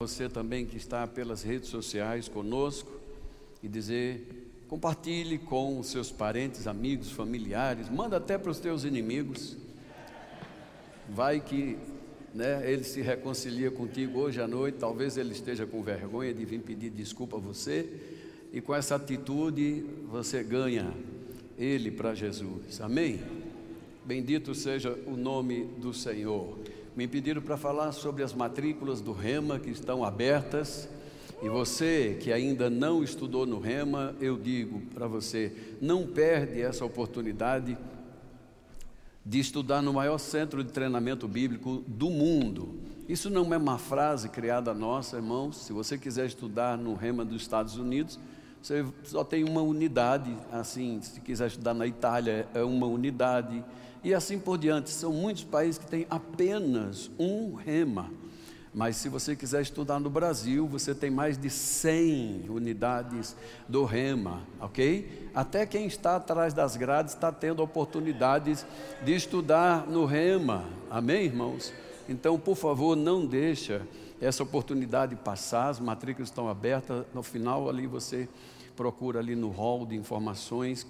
Você também que está pelas redes sociais conosco e dizer, compartilhe com os seus parentes, amigos, familiares, manda até para os teus inimigos. Vai que né, ele se reconcilia contigo hoje à noite, talvez ele esteja com vergonha de vir pedir desculpa a você, e com essa atitude você ganha ele para Jesus. Amém? Bendito seja o nome do Senhor. Me pediram para falar sobre as matrículas do Rema que estão abertas. E você que ainda não estudou no Rema, eu digo para você, não perde essa oportunidade de estudar no maior centro de treinamento bíblico do mundo. Isso não é uma frase criada nossa, irmãos. Se você quiser estudar no Rema dos Estados Unidos, você só tem uma unidade. Assim, se quiser estudar na Itália, é uma unidade e assim por diante. São muitos países que têm apenas um rema. Mas se você quiser estudar no Brasil, você tem mais de 100 unidades do Rema, ok? Até quem está atrás das grades está tendo oportunidades de estudar no Rema, amém, irmãos? Então, por favor, não deixa essa oportunidade passar, as matrículas estão abertas, no final ali você procura ali no hall de informações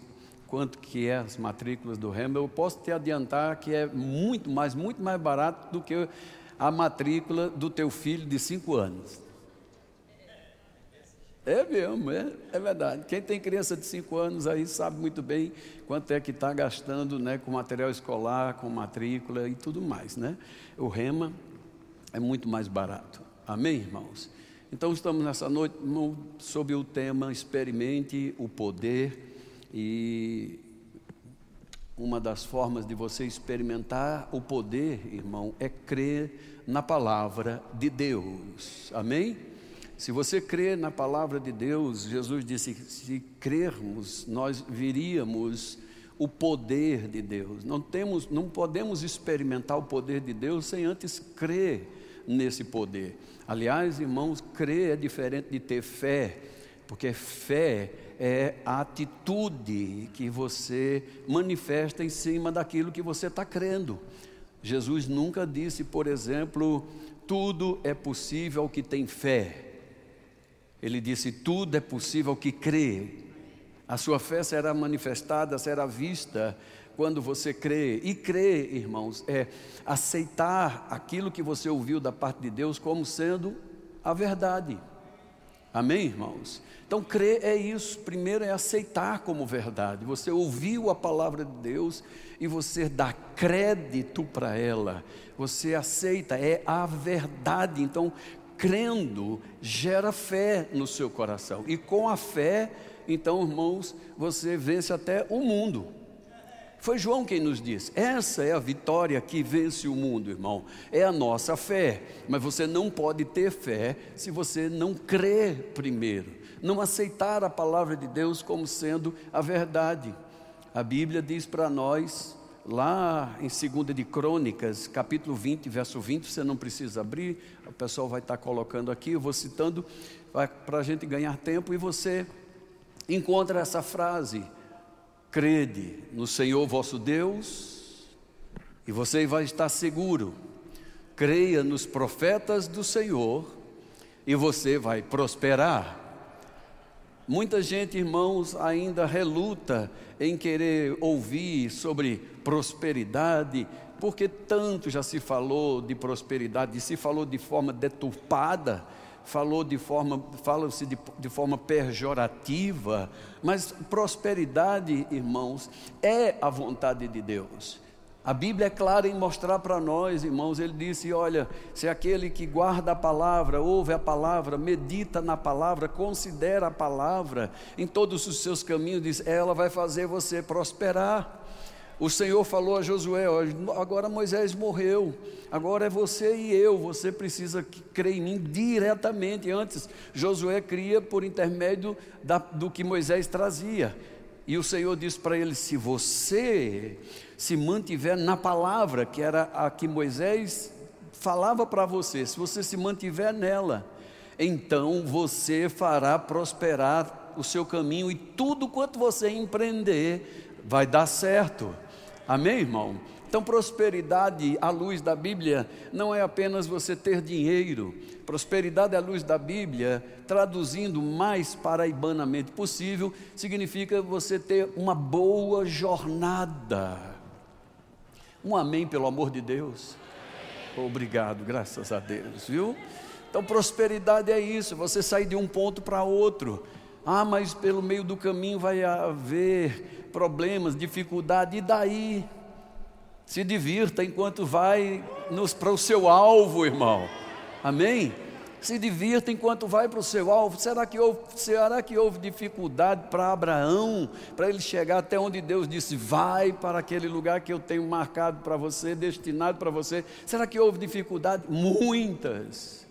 quanto que é as matrículas do Rema, eu posso te adiantar que é muito mais, muito mais barato do que a matrícula do teu filho de cinco anos. É mesmo, é, é verdade. Quem tem criança de cinco anos aí sabe muito bem quanto é que está gastando né, com material escolar, com matrícula e tudo mais. Né? O Rema é muito mais barato. Amém, irmãos? Então estamos nessa noite no, sob o tema Experimente o Poder e uma das formas de você experimentar o poder, irmão, é crer na palavra de Deus. Amém? Se você crer na palavra de Deus, Jesus disse: se crermos, nós viríamos o poder de Deus. Não temos, não podemos experimentar o poder de Deus sem antes crer nesse poder. Aliás, irmãos, crer é diferente de ter fé, porque fé é a atitude que você manifesta em cima daquilo que você está crendo. Jesus nunca disse, por exemplo, tudo é possível ao que tem fé. Ele disse, tudo é possível ao que crê. A sua fé será manifestada, será vista quando você crê. E crer, irmãos, é aceitar aquilo que você ouviu da parte de Deus como sendo a verdade. Amém, irmãos? Então, crer é isso. Primeiro é aceitar como verdade. Você ouviu a palavra de Deus e você dá crédito para ela. Você aceita, é a verdade. Então, crendo, gera fé no seu coração. E com a fé, então, irmãos, você vence até o mundo. Foi João quem nos disse: essa é a vitória que vence o mundo, irmão. É a nossa fé. Mas você não pode ter fé se você não crer primeiro não aceitar a palavra de Deus como sendo a verdade. A Bíblia diz para nós, lá em 2 de Crônicas, capítulo 20, verso 20, você não precisa abrir, o pessoal vai estar colocando aqui, eu vou citando para a gente ganhar tempo, e você encontra essa frase: crede no Senhor vosso Deus, e você vai estar seguro. Creia nos profetas do Senhor, e você vai prosperar. Muita gente, irmãos, ainda reluta em querer ouvir sobre prosperidade, porque tanto já se falou de prosperidade, se falou de forma deturpada, falou de forma, fala-se de, de forma pejorativa, mas prosperidade, irmãos, é a vontade de Deus. A Bíblia é clara em mostrar para nós, irmãos, ele disse: olha, se aquele que guarda a palavra, ouve a palavra, medita na palavra, considera a palavra em todos os seus caminhos, diz, ela vai fazer você prosperar. O Senhor falou a Josué: agora Moisés morreu, agora é você e eu, você precisa crer em mim diretamente. Antes, Josué cria por intermédio da, do que Moisés trazia. E o Senhor disse para ele: se você se mantiver na palavra, que era a que Moisés falava para você, se você se mantiver nela, então você fará prosperar o seu caminho e tudo quanto você empreender vai dar certo. Amém, irmão? Então, prosperidade à luz da Bíblia não é apenas você ter dinheiro. Prosperidade à luz da Bíblia, traduzindo mais paraibanamente possível, significa você ter uma boa jornada. Um amém, pelo amor de Deus. Obrigado, graças a Deus, viu? Então, prosperidade é isso, você sair de um ponto para outro. Ah, mas pelo meio do caminho vai haver problemas, dificuldade, e daí? Se divirta enquanto vai para o seu alvo, irmão. Amém? Se divirta enquanto vai para o seu alvo. Será que houve, será que houve dificuldade para Abraão, para ele chegar até onde Deus disse: vai para aquele lugar que eu tenho marcado para você, destinado para você? Será que houve dificuldade? Muitas.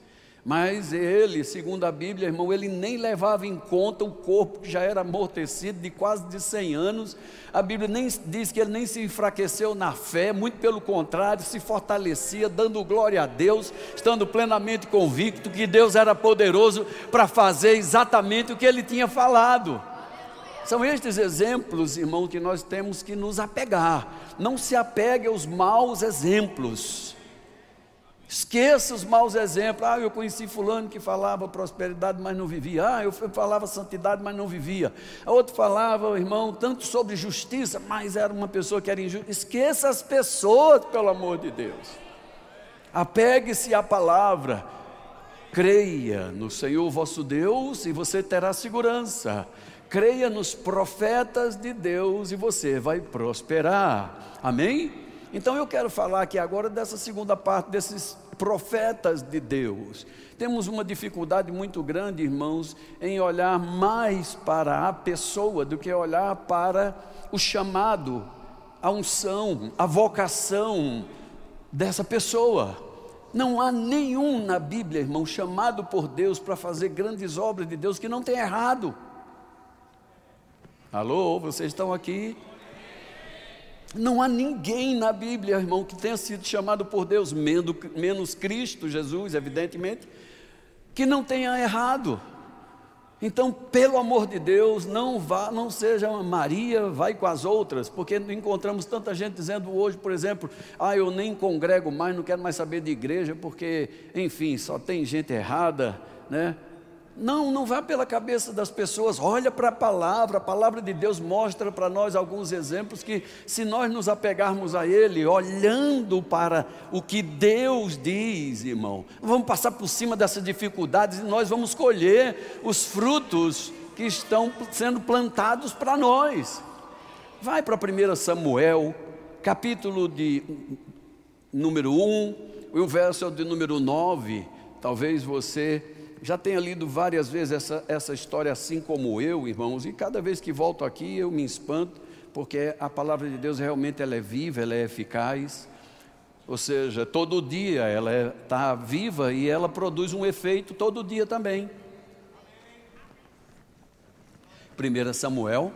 Mas ele, segundo a Bíblia, irmão, ele nem levava em conta o corpo que já era amortecido de quase de 100 anos. A Bíblia nem diz que ele nem se enfraqueceu na fé, muito pelo contrário, se fortalecia, dando glória a Deus, estando plenamente convicto que Deus era poderoso para fazer exatamente o que ele tinha falado. São estes exemplos, irmão, que nós temos que nos apegar. Não se apegue aos maus exemplos. Esqueça os maus exemplos. Ah, eu conheci fulano que falava prosperidade, mas não vivia. Ah, eu falava santidade, mas não vivia. Outro falava, irmão, tanto sobre justiça, mas era uma pessoa que era injusta. Esqueça as pessoas, pelo amor de Deus. Apegue-se à palavra. Creia no Senhor vosso Deus e você terá segurança. Creia nos profetas de Deus e você vai prosperar. Amém? Então eu quero falar aqui agora dessa segunda parte desses profetas de Deus. Temos uma dificuldade muito grande, irmãos, em olhar mais para a pessoa do que olhar para o chamado, a unção, a vocação dessa pessoa. Não há nenhum na Bíblia, irmão, chamado por Deus para fazer grandes obras de Deus que não tenha errado. Alô, vocês estão aqui? Não há ninguém na Bíblia, irmão, que tenha sido chamado por Deus, menos Cristo Jesus, evidentemente, que não tenha errado. Então, pelo amor de Deus, não vá, não seja uma Maria, vai com as outras, porque encontramos tanta gente dizendo hoje, por exemplo, ah, eu nem congrego mais, não quero mais saber de igreja, porque, enfim, só tem gente errada, né? Não, não vá pela cabeça das pessoas, olha para a palavra, a palavra de Deus mostra para nós alguns exemplos que, se nós nos apegarmos a Ele, olhando para o que Deus diz, irmão, vamos passar por cima dessas dificuldades e nós vamos colher os frutos que estão sendo plantados para nós. Vai para 1 Samuel, capítulo de número 1, o verso de número 9, talvez você já tenha lido várias vezes essa, essa história, assim como eu, irmãos, e cada vez que volto aqui eu me espanto, porque a palavra de Deus realmente ela é viva, ela é eficaz. Ou seja, todo dia ela está é, viva e ela produz um efeito todo dia também. 1 Samuel,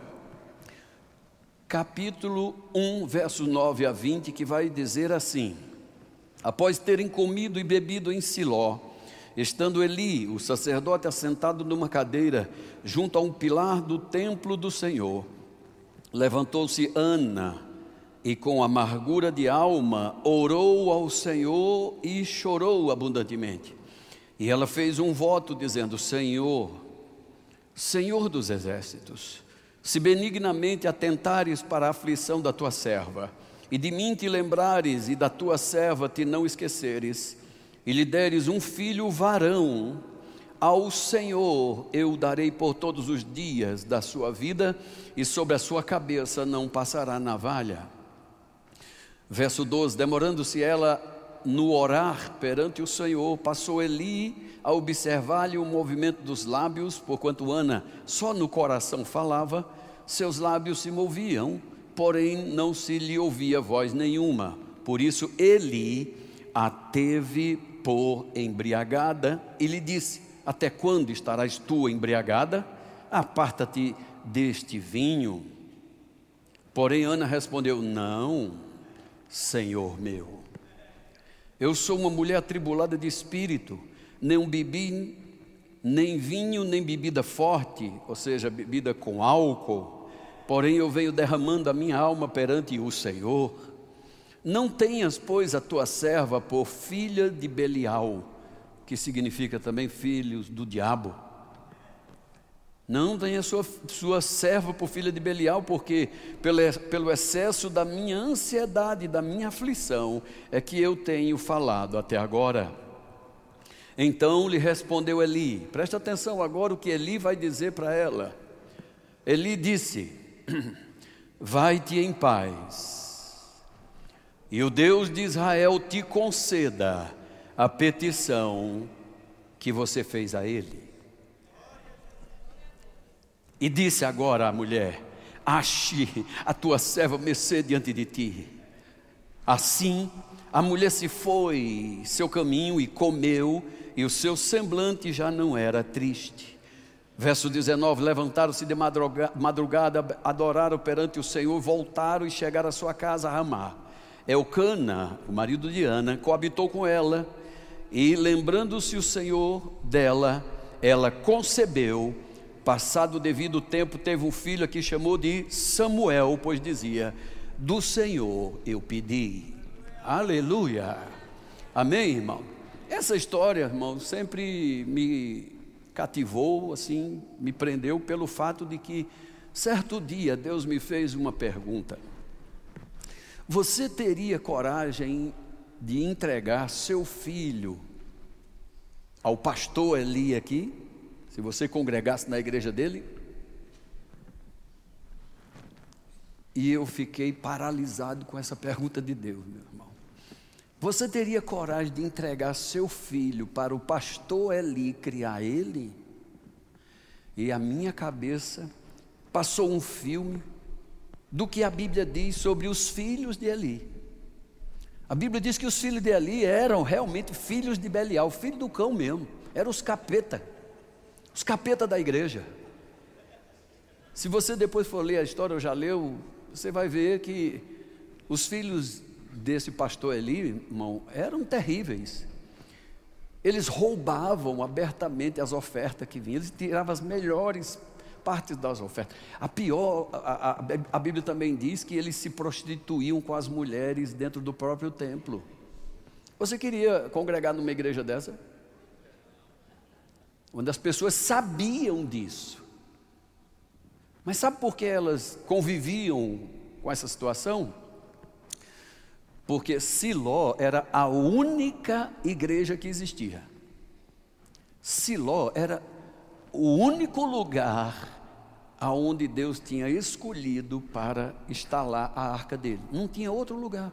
capítulo 1, versos 9 a 20, que vai dizer assim: Após terem comido e bebido em Siló, Estando Eli, o sacerdote, assentado numa cadeira, junto a um pilar do templo do Senhor, levantou-se Ana e, com amargura de alma, orou ao Senhor e chorou abundantemente. E ela fez um voto, dizendo: Senhor, Senhor dos exércitos, se benignamente atentares para a aflição da tua serva, e de mim te lembrares e da tua serva te não esqueceres, e lhe deres um filho varão, ao Senhor eu darei por todos os dias da sua vida, e sobre a sua cabeça não passará navalha. Verso 12: Demorando-se ela no orar perante o Senhor, passou Eli a observar-lhe o movimento dos lábios, porquanto Ana só no coração falava, seus lábios se moviam, porém não se lhe ouvia voz nenhuma. Por isso Eli a teve por embriagada e lhe disse: Até quando estarás tu embriagada? Aparta-te deste vinho. Porém, Ana respondeu: Não, Senhor meu. Eu sou uma mulher atribulada de espírito, nem bebi nem vinho, nem bebida forte, ou seja, bebida com álcool. Porém, eu venho derramando a minha alma perante o Senhor. Não tenhas, pois, a tua serva por filha de Belial, que significa também filhos do diabo. Não tenha sua, sua serva por filha de Belial, porque pelo, pelo excesso da minha ansiedade, da minha aflição, é que eu tenho falado até agora. Então lhe respondeu Eli, presta atenção agora o que Eli vai dizer para ela. Eli disse: Vai-te em paz, e o Deus de Israel te conceda a petição que você fez a ele. E disse agora à mulher: Ache a tua serva mercê diante de ti. Assim, a mulher se foi seu caminho e comeu, e o seu semblante já não era triste. Verso 19: Levantaram-se de madrugada, adoraram perante o Senhor, voltaram e chegaram à sua casa a Ramá. Eucana, o marido de Ana, coabitou com ela, e lembrando-se o Senhor dela, ela concebeu Passado o devido tempo, teve um filho que chamou de Samuel, pois dizia: Do Senhor eu pedi. Aleluia. Amém, irmão? Essa história, irmão, sempre me cativou, assim, me prendeu pelo fato de que, certo dia, Deus me fez uma pergunta: Você teria coragem de entregar seu filho ao pastor Eli aqui? Se você congregasse na igreja dele, e eu fiquei paralisado com essa pergunta de Deus, meu irmão. Você teria coragem de entregar seu filho para o pastor Eli criar ele? E a minha cabeça passou um filme do que a Bíblia diz sobre os filhos de Eli. A Bíblia diz que os filhos de Eli eram realmente filhos de Belial, filho do cão mesmo, eram os capeta. Os capeta da igreja. Se você depois for ler a história, eu já leu, você vai ver que os filhos desse pastor Eli, irmão, eram terríveis. Eles roubavam abertamente as ofertas que vinham, eles tiravam as melhores partes das ofertas. A pior, a, a, a Bíblia também diz que eles se prostituíam com as mulheres dentro do próprio templo. Você queria congregar numa igreja dessa? onde as pessoas sabiam disso. Mas sabe por que elas conviviam com essa situação? Porque Siló era a única igreja que existia. Siló era o único lugar aonde Deus tinha escolhido para instalar a arca dele. Não tinha outro lugar.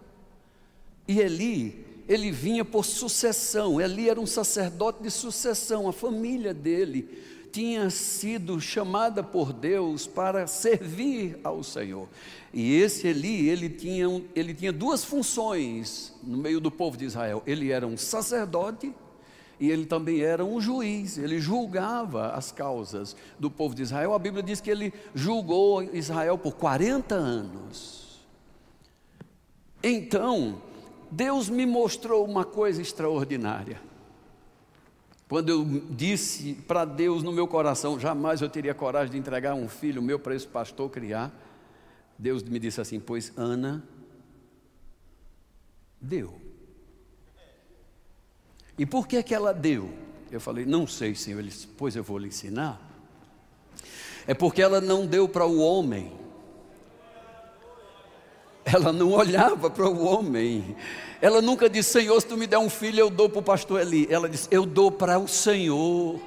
E Eli ele vinha por sucessão, Eli era um sacerdote de sucessão, a família dele tinha sido chamada por Deus para servir ao Senhor. E esse Eli, ele tinha, ele tinha duas funções no meio do povo de Israel. Ele era um sacerdote e ele também era um juiz, ele julgava as causas do povo de Israel. A Bíblia diz que ele julgou Israel por 40 anos. Então, Deus me mostrou uma coisa extraordinária. Quando eu disse para Deus no meu coração, jamais eu teria coragem de entregar um filho meu para esse pastor criar, Deus me disse assim: Pois Ana deu. E por que, que ela deu? Eu falei: Não sei, Senhor. Ele disse: Pois eu vou lhe ensinar. É porque ela não deu para o homem, ela não olhava para o homem. Ela nunca disse, Senhor, se tu me der um filho, eu dou para o pastor Eli. Ela disse, eu dou para o Senhor.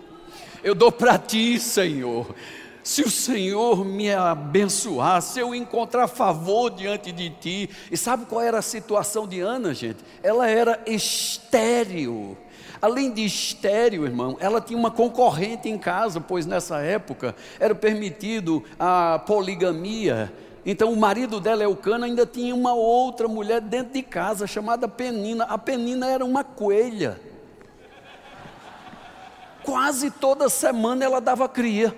Eu dou para ti, Senhor. Se o Senhor me abençoar, se eu encontrar favor diante de ti. E sabe qual era a situação de Ana, gente? Ela era estéril. Além de estéril, irmão, ela tinha uma concorrente em casa, pois nessa época era permitido a poligamia. Então o marido dela, Eucana, ainda tinha uma outra mulher dentro de casa chamada Penina. A Penina era uma coelha. Quase toda semana ela dava cria.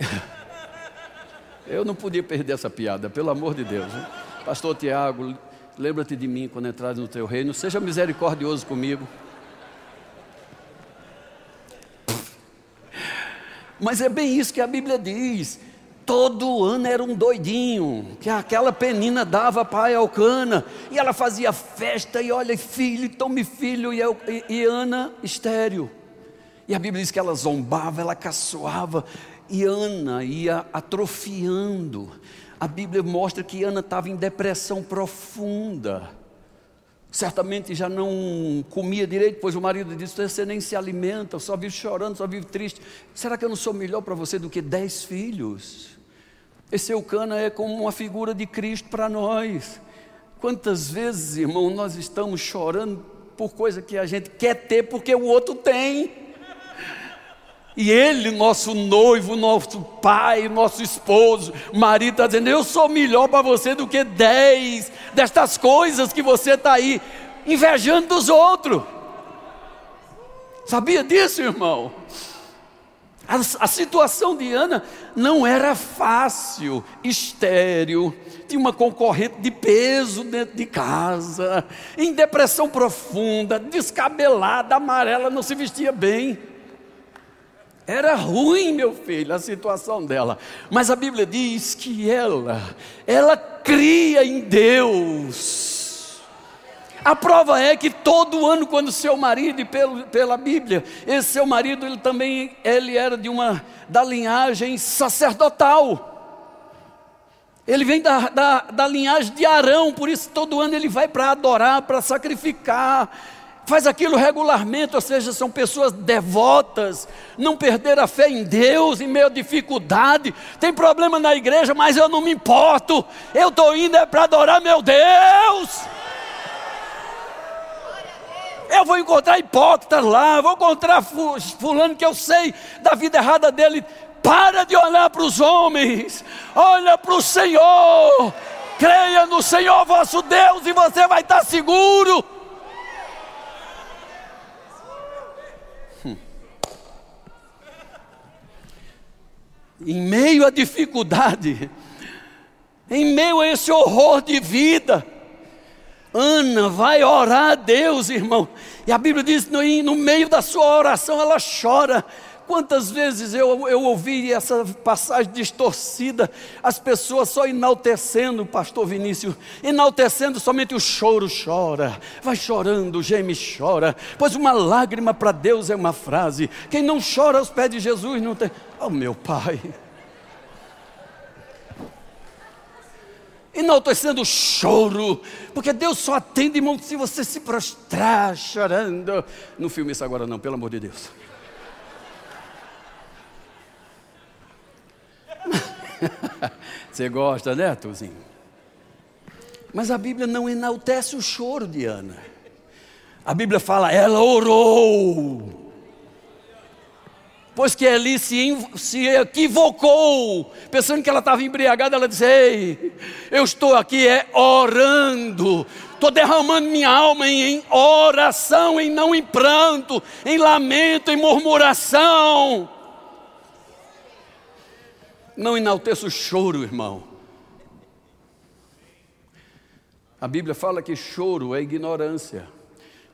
Eu não podia perder essa piada, pelo amor de Deus. Pastor Tiago, lembra-te de mim quando entrares no teu reino. Seja misericordioso comigo. Mas é bem isso que a Bíblia diz. todo ano era um doidinho, que aquela penina dava pai ao cana, e ela fazia festa, e olha, filho, tome filho, e, eu, e, e Ana estéreo. E a Bíblia diz que ela zombava, ela caçoava, e Ana ia atrofiando. A Bíblia mostra que Ana estava em depressão profunda. Certamente já não comia direito, pois o marido disse: Você nem se alimenta, só vive chorando, só vive triste. Será que eu não sou melhor para você do que dez filhos? Esse Eucana é como uma figura de Cristo para nós. Quantas vezes, irmão, nós estamos chorando por coisa que a gente quer ter porque o outro tem. E ele, nosso noivo, nosso pai, nosso esposo, marido, está dizendo: Eu sou melhor para você do que dez destas coisas que você está aí invejando dos outros. Sabia disso, irmão? A, a, situação de Ana não era fácil, estéreo, tinha uma concorrente de peso dentro de casa, em depressão profunda, descabelada, amarela, não se vestia bem. Era ruim, meu filho, a situação dela. Mas a Bíblia diz que ela, ela cria em Deus. A prova é que todo ano, quando seu marido, e pelo, pela Bíblia, esse seu marido, ele também ele era de uma da linhagem sacerdotal. Ele vem da, da, da linhagem de Arão, por isso todo ano ele vai para adorar, para sacrificar faz aquilo regularmente, ou seja, são pessoas devotas, não perder a fé em Deus em meio à dificuldade. Tem problema na igreja, mas eu não me importo. Eu estou indo é para adorar meu Deus. Eu vou encontrar hipócritas lá, vou encontrar fulano que eu sei da vida errada dele. Para de olhar para os homens, olha para o Senhor. Creia no Senhor vosso Deus e você vai estar seguro. Em meio à dificuldade, em meio a esse horror de vida, Ana vai orar a Deus, irmão. E a Bíblia diz: no, no meio da sua oração, ela chora. Quantas vezes eu, eu ouvi essa passagem distorcida, as pessoas só enaltecendo, pastor Vinícius, enaltecendo somente o choro chora, vai chorando, geme chora, pois uma lágrima para Deus é uma frase, quem não chora aos pés de Jesus não tem. Oh meu Pai, enaltecendo o choro, porque Deus só atende, irmão, se você se prostrar chorando. Não filme isso agora, não, pelo amor de Deus. Você gosta, né, Tuzinho? Mas a Bíblia não enaltece o choro de Ana. A Bíblia fala, ela orou. Pois que Eli se, se equivocou, pensando que ela estava embriagada, ela disse: Ei, eu estou aqui é orando, estou derramando minha alma em, em oração, em não em pranto, em lamento, em murmuração. Não enalteça o choro, irmão. A Bíblia fala que choro é ignorância.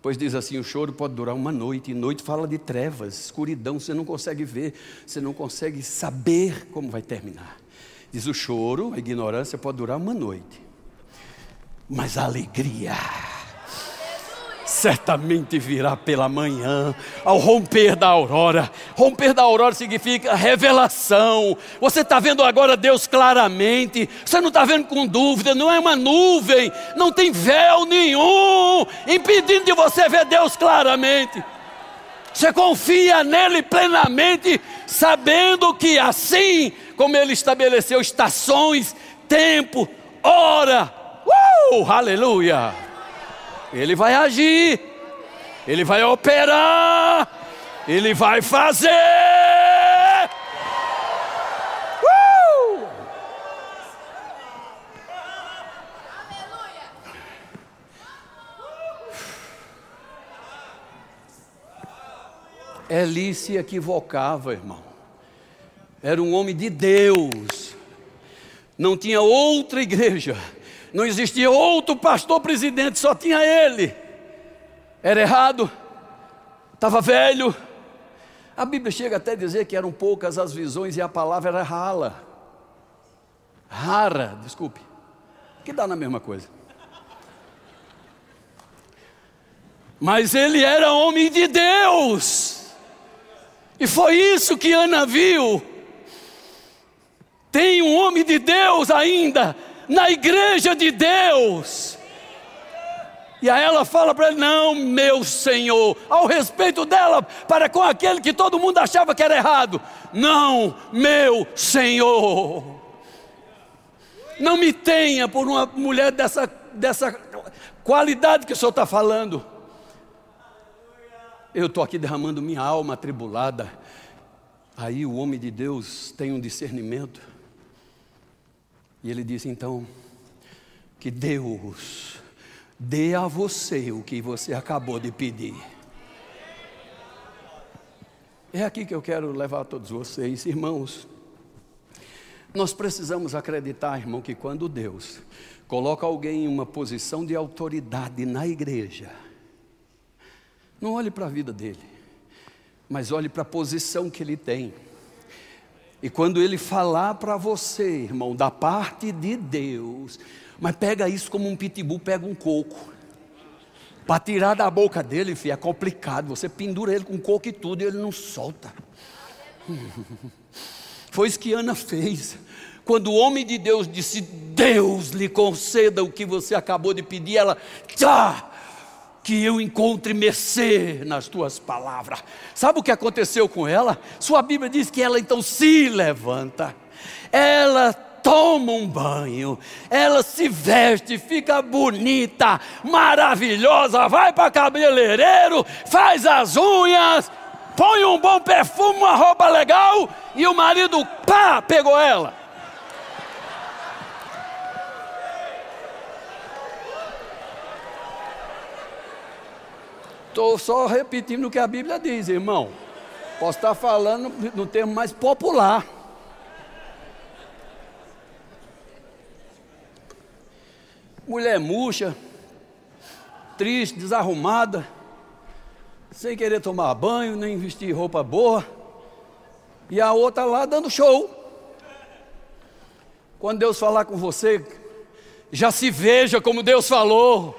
Pois diz assim: o choro pode durar uma noite, e noite fala de trevas, escuridão, você não consegue ver, você não consegue saber como vai terminar. Diz o choro, a ignorância pode durar uma noite, mas a alegria certamente virá pela manhã, ao romper da aurora. Romper da aurora significa revelação. Você está vendo agora Deus claramente, você não está vendo com dúvida, não é uma nuvem, não tem véu nenhum impedindo de você ver Deus claramente. Você confia nele plenamente, sabendo que assim como ele estabeleceu estações, tempo, hora, uh, aleluia ele vai agir, Ele vai operar, Ele vai fazer. Uh! Eli se equivocava, irmão. Era um homem de Deus. Não tinha outra igreja não existia outro pastor presidente, só tinha ele. Era errado, estava velho. A Bíblia chega até a dizer que eram poucas as visões e a palavra era rala. Rara, desculpe. Que dá na mesma coisa. Mas ele era homem de Deus. E foi isso que Ana viu. Tem um homem de Deus ainda na igreja de Deus. E aí ela fala para ele: Não, meu Senhor, ao respeito dela, para com aquele que todo mundo achava que era errado. Não, meu Senhor. Não me tenha por uma mulher dessa, dessa qualidade que o Senhor está falando. Eu estou aqui derramando minha alma atribulada. Aí o homem de Deus tem um discernimento. E ele diz: então, que Deus dê a você o que você acabou de pedir. É aqui que eu quero levar todos vocês, irmãos. Nós precisamos acreditar, irmão, que quando Deus coloca alguém em uma posição de autoridade na igreja, não olhe para a vida dele, mas olhe para a posição que ele tem. E quando ele falar para você, irmão, da parte de Deus, mas pega isso como um pitbull pega um coco. Para tirar da boca dele, filho, é complicado. Você pendura ele com coco e tudo e ele não solta. Foi isso que Ana fez. Quando o homem de Deus disse: Deus lhe conceda o que você acabou de pedir, ela, tchá, que eu encontre mercê nas tuas palavras. Sabe o que aconteceu com ela? Sua Bíblia diz que ela então se levanta, ela toma um banho, ela se veste, fica bonita, maravilhosa, vai para cabeleireiro, faz as unhas, põe um bom perfume, uma roupa legal e o marido, pá, pegou ela. Estou só repetindo o que a Bíblia diz, irmão. Posso estar falando no termo mais popular. Mulher murcha, triste, desarrumada, sem querer tomar banho, nem vestir roupa boa, e a outra lá dando show. Quando Deus falar com você, já se veja como Deus falou,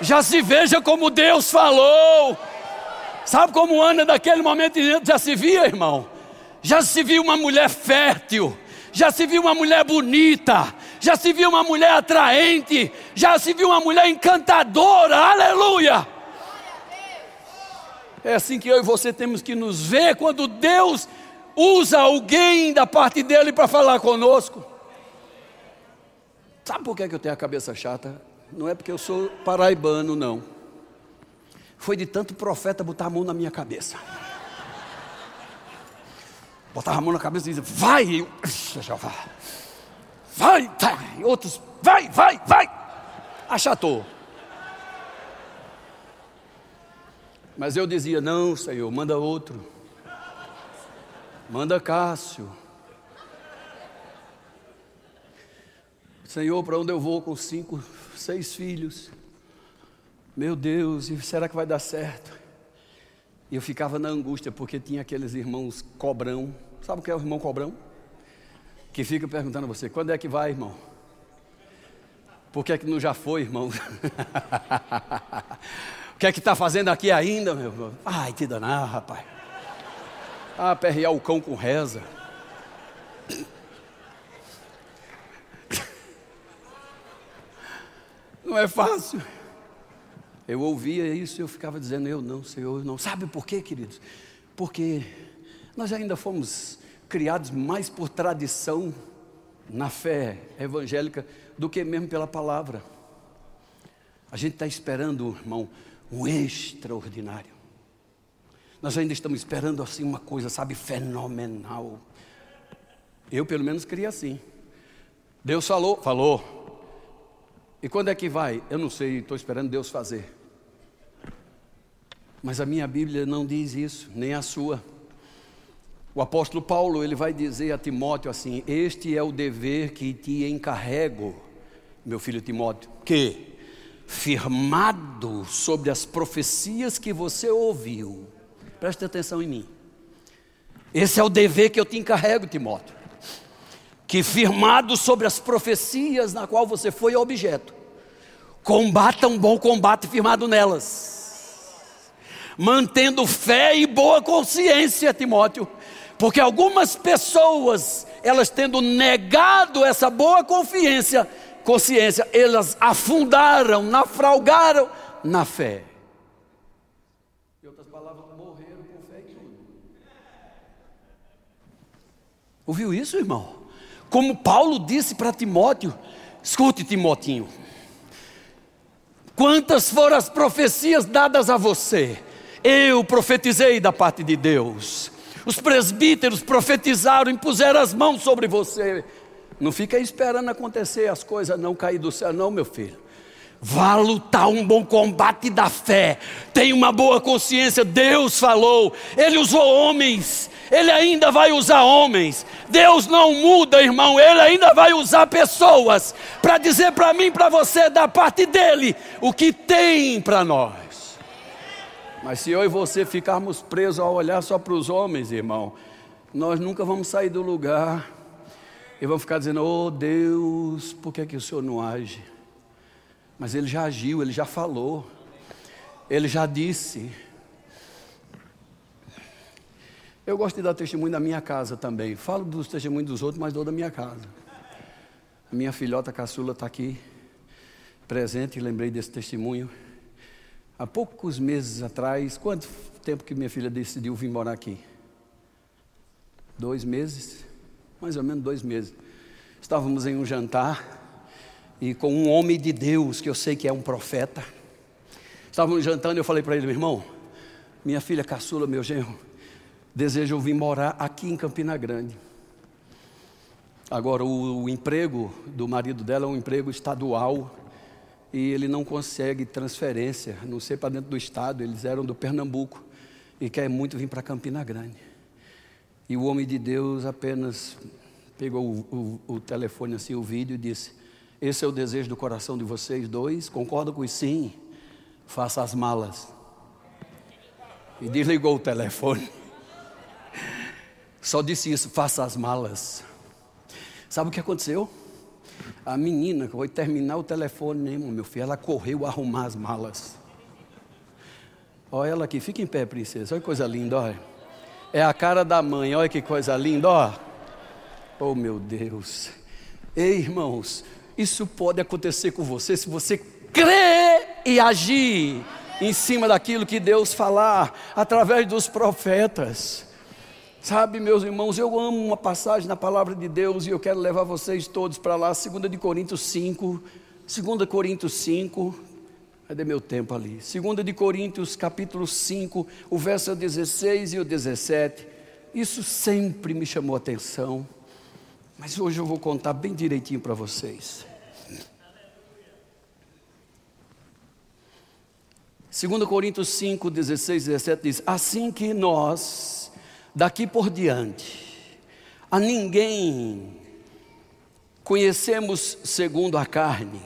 já se veja como Deus falou. Sabe como Ana, naquele momento, já se via, irmão? Já se viu uma mulher fértil, já se viu uma mulher bonita, já se viu uma mulher atraente, já se viu uma mulher encantadora, aleluia. É assim que eu e você temos que nos ver quando Deus usa alguém da parte dele para falar conosco. Sabe por que, é que eu tenho a cabeça chata? Não é porque eu sou paraibano, não. Foi de tanto profeta botar a mão na minha cabeça. Botava a mão na cabeça e dizia, vai! vai, tá. outros, vai, vai, vai. Achatou. Mas eu dizia: Não, Senhor, manda outro. Manda Cássio. Senhor, para onde eu vou com cinco, seis filhos? Meu Deus, será que vai dar certo? E eu ficava na angústia, porque tinha aqueles irmãos cobrão. Sabe o que é o irmão cobrão? que fica perguntando a você: quando é que vai, irmão? Por que é que não já foi, irmão? o que é que está fazendo aqui ainda, meu irmão? Ai, te danar, rapaz. Ah, perrear o cão com reza. Não é fácil. Eu ouvia isso e eu ficava dizendo, eu não, Senhor, eu não. Sabe por quê, queridos? Porque nós ainda fomos criados mais por tradição na fé evangélica do que mesmo pela palavra. A gente está esperando, irmão, um extraordinário. Nós ainda estamos esperando assim uma coisa, sabe, fenomenal. Eu pelo menos queria assim. Deus falou, falou. E quando é que vai? Eu não sei, estou esperando Deus fazer. Mas a minha Bíblia não diz isso, nem a sua. O apóstolo Paulo, ele vai dizer a Timóteo assim: "Este é o dever que te encarrego, meu filho Timóteo, que firmado sobre as profecias que você ouviu. Preste atenção em mim. Esse é o dever que eu te encarrego, Timóteo. Que firmado sobre as profecias na qual você foi objeto, combata um bom combate firmado nelas, mantendo fé e boa consciência, Timóteo, porque algumas pessoas, elas tendo negado essa boa confiança, consciência, elas afundaram, naufragaram na fé. Outras palavras, morreram com fé e tudo. Ouviu isso, irmão? Como Paulo disse para Timóteo, escute, Timotinho. Quantas foram as profecias dadas a você? Eu profetizei da parte de Deus. Os presbíteros profetizaram, impuseram as mãos sobre você. Não fica esperando acontecer as coisas não cair do céu, não, meu filho. Vá lutar um bom combate da fé. Tenha uma boa consciência. Deus falou, Ele usou homens, Ele ainda vai usar homens. Deus não muda, irmão, Ele ainda vai usar pessoas para dizer para mim, para você, da parte dEle, o que tem para nós. Mas se eu e você ficarmos presos a olhar só para os homens, irmão, nós nunca vamos sair do lugar e vamos ficar dizendo: Oh Deus, por que, é que o Senhor não age? Mas ele já agiu, ele já falou, ele já disse. Eu gosto de dar testemunho da minha casa também. Falo dos testemunhos dos outros, mas dou da minha casa. A minha filhota caçula está aqui, presente, lembrei desse testemunho. Há poucos meses atrás, quanto tempo que minha filha decidiu vir morar aqui? Dois meses? Mais ou menos dois meses. Estávamos em um jantar e com um homem de Deus, que eu sei que é um profeta. Estávamos jantando e eu falei para ele, meu irmão, minha filha caçula, meu genro, deseja vir morar aqui em Campina Grande. Agora, o, o emprego do marido dela é um emprego estadual e ele não consegue transferência, não sei para dentro do estado, eles eram do Pernambuco e quer muito vir para Campina Grande. E o homem de Deus apenas pegou o, o, o telefone assim, o vídeo e disse: esse é o desejo do coração de vocês dois? Concorda com isso? Sim. Faça as malas. E desligou o telefone. Só disse isso, faça as malas. Sabe o que aconteceu? A menina que foi terminar o telefone, né, meu filho, ela correu arrumar as malas. Olha ela aqui, fica em pé, princesa. Olha que coisa linda, olha. É a cara da mãe, olha que coisa linda, ó. Oh, meu Deus. Ei, irmãos, isso pode acontecer com você se você crer e agir em cima daquilo que Deus falar através dos profetas. Sabe, meus irmãos, eu amo uma passagem na palavra de Deus e eu quero levar vocês todos para lá, 2 de Coríntios 5, 2 Coríntios 5, cadê meu tempo ali? 2 de Coríntios capítulo 5, o verso 16 e o 17. Isso sempre me chamou atenção, mas hoje eu vou contar bem direitinho para vocês. 2 Coríntios 5, 16 e 17 diz: Assim que nós, daqui por diante, a ninguém conhecemos segundo a carne,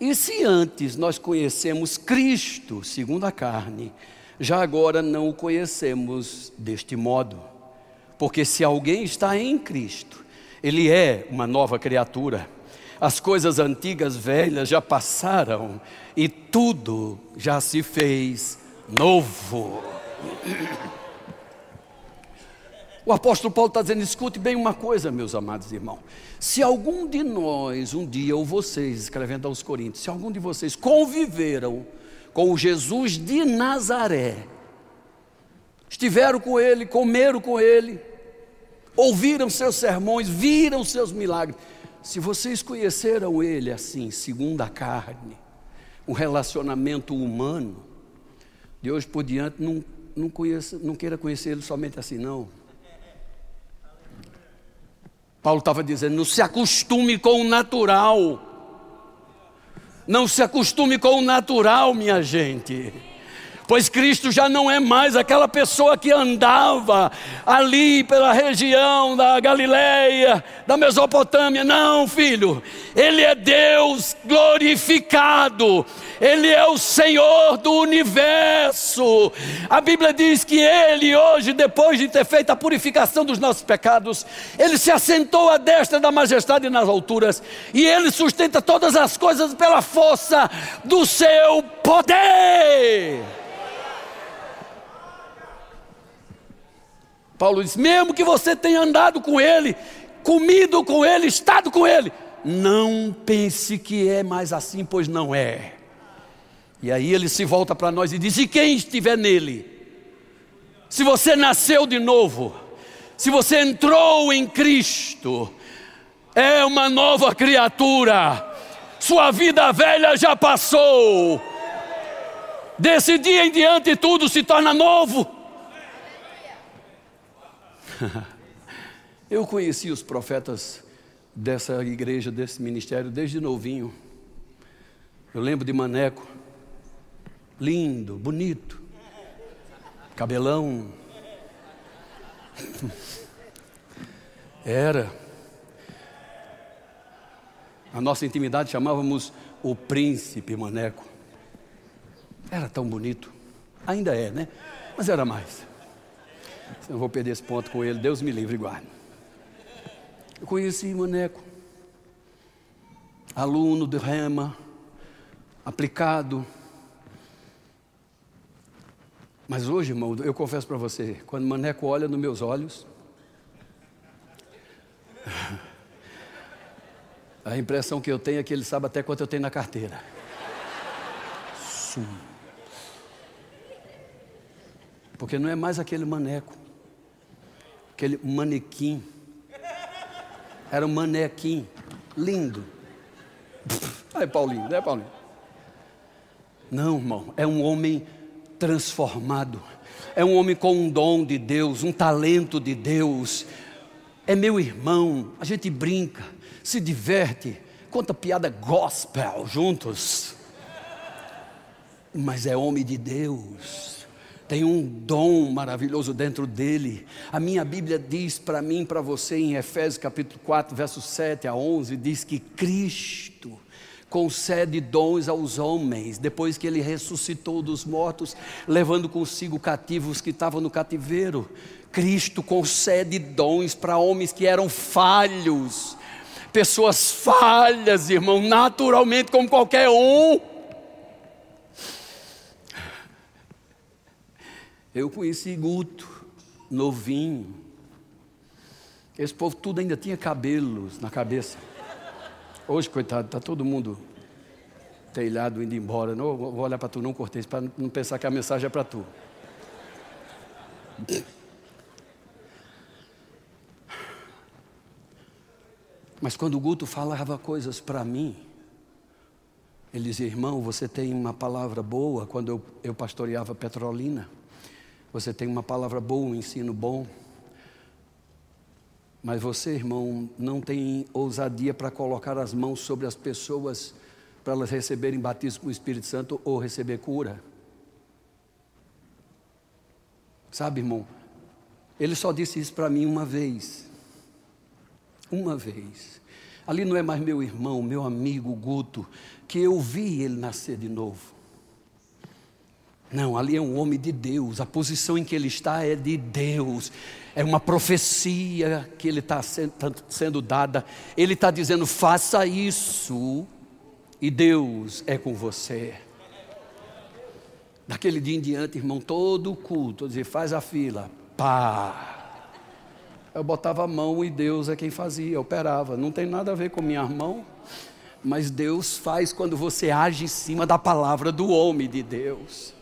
e se antes nós conhecemos Cristo segundo a carne, já agora não o conhecemos deste modo. Porque se alguém está em Cristo, ele é uma nova criatura as coisas antigas velhas já passaram e tudo já se fez novo. O apóstolo Paulo está dizendo: escute bem uma coisa, meus amados irmãos. Se algum de nós, um dia, ou vocês, escrevendo aos Coríntios, se algum de vocês conviveram com o Jesus de Nazaré, estiveram com ele, comeram com ele, ouviram seus sermões, viram seus milagres, se vocês conheceram ele assim, segundo a carne, um relacionamento humano, de hoje por diante não, não, conheça, não queira conhecer ele somente assim, não. Paulo estava dizendo: não se acostume com o natural. Não se acostume com o natural, minha gente. Pois Cristo já não é mais aquela pessoa que andava ali pela região da Galileia, da Mesopotâmia. Não, filho, Ele é Deus glorificado, Ele é o Senhor do universo. A Bíblia diz que Ele, hoje, depois de ter feito a purificação dos nossos pecados, Ele se assentou à destra da majestade nas alturas e Ele sustenta todas as coisas pela força do seu poder. Paulo diz: mesmo que você tenha andado com ele, comido com ele, estado com ele, não pense que é mais assim, pois não é. E aí ele se volta para nós e diz: e quem estiver nele? Se você nasceu de novo, se você entrou em Cristo, é uma nova criatura, sua vida velha já passou. Desse dia em diante tudo se torna novo. Eu conheci os profetas dessa igreja, desse ministério, desde novinho. Eu lembro de Maneco, lindo, bonito, cabelão. Era. A nossa intimidade chamávamos o príncipe Maneco. Era tão bonito. Ainda é, né? Mas era mais. Eu vou perder esse ponto com ele, Deus me livre e guarde. Eu conheci Maneco, aluno de Rema, aplicado. Mas hoje, irmão, eu confesso para você, quando Maneco olha nos meus olhos, a impressão que eu tenho é que ele sabe até quanto eu tenho na carteira. Sum. Porque não é mais aquele maneco aquele manequim. Era um manequim, lindo. Ai, Paulinho, né, Paulinho? Não, irmão, é um homem transformado. É um homem com um dom de Deus, um talento de Deus. É meu irmão, a gente brinca, se diverte, conta piada gospel juntos. Mas é homem de Deus tem um dom maravilhoso dentro dele. A minha Bíblia diz para mim, para você, em Efésios capítulo 4, versos 7 a 11, diz que Cristo concede dons aos homens, depois que ele ressuscitou dos mortos, levando consigo cativos que estavam no cativeiro. Cristo concede dons para homens que eram falhos, pessoas falhas, irmão, naturalmente, como qualquer um Eu conheci Guto, novinho. Esse povo tudo ainda tinha cabelos na cabeça. Hoje, coitado, está todo mundo telhado indo embora. Não vou olhar para tu, não cortei para não pensar que a mensagem é para tu. Mas quando o Guto falava coisas para mim, ele dizia: irmão, você tem uma palavra boa quando eu, eu pastoreava Petrolina. Você tem uma palavra boa, um ensino bom. Mas você, irmão, não tem ousadia para colocar as mãos sobre as pessoas para elas receberem batismo com o Espírito Santo ou receber cura. Sabe, irmão, ele só disse isso para mim uma vez. Uma vez. Ali não é mais meu irmão, meu amigo Guto, que eu vi ele nascer de novo. Não, ali é um homem de Deus, a posição em que ele está é de Deus, é uma profecia que ele está sendo, tá sendo dada. Ele está dizendo: faça isso, e Deus é com você. Daquele dia em diante, irmão, todo o culto, eu dizia, faz a fila, pá. Eu botava a mão e Deus é quem fazia, operava. Não tem nada a ver com minha mão, mas Deus faz quando você age em cima da palavra do homem de Deus.